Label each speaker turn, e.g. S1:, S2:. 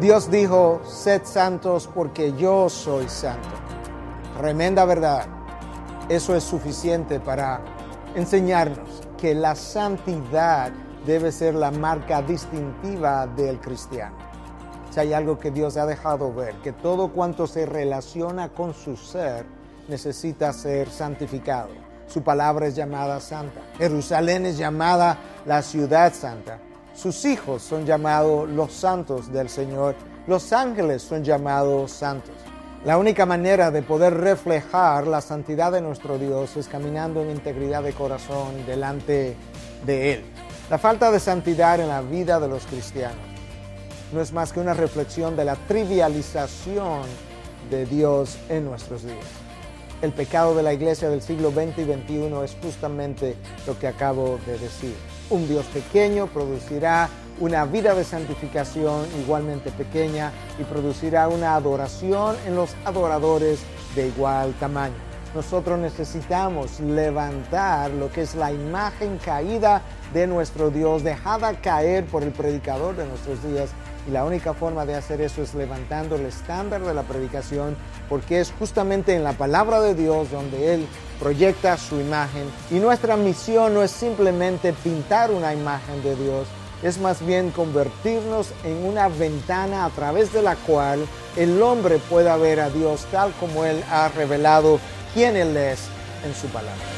S1: Dios dijo, sed santos porque yo soy santo. Tremenda verdad. Eso es suficiente para enseñarnos que la santidad debe ser la marca distintiva del cristiano. Si hay algo que Dios ha dejado ver, que todo cuanto se relaciona con su ser necesita ser santificado. Su palabra es llamada santa. Jerusalén es llamada la ciudad santa. Sus hijos son llamados los santos del Señor. Los ángeles son llamados santos. La única manera de poder reflejar la santidad de nuestro Dios es caminando en integridad de corazón delante de Él. La falta de santidad en la vida de los cristianos no es más que una reflexión de la trivialización de Dios en nuestros días. El pecado de la iglesia del siglo XX y XXI es justamente lo que acabo de decir. Un Dios pequeño producirá una vida de santificación igualmente pequeña y producirá una adoración en los adoradores de igual tamaño. Nosotros necesitamos levantar lo que es la imagen caída de nuestro Dios, dejada caer por el predicador de nuestros días. Y la única forma de hacer eso es levantando el estándar de la predicación, porque es justamente en la palabra de Dios donde Él proyecta su imagen. Y nuestra misión no es simplemente pintar una imagen de Dios, es más bien convertirnos en una ventana a través de la cual el hombre pueda ver a Dios tal como Él ha revelado quién Él es en su palabra.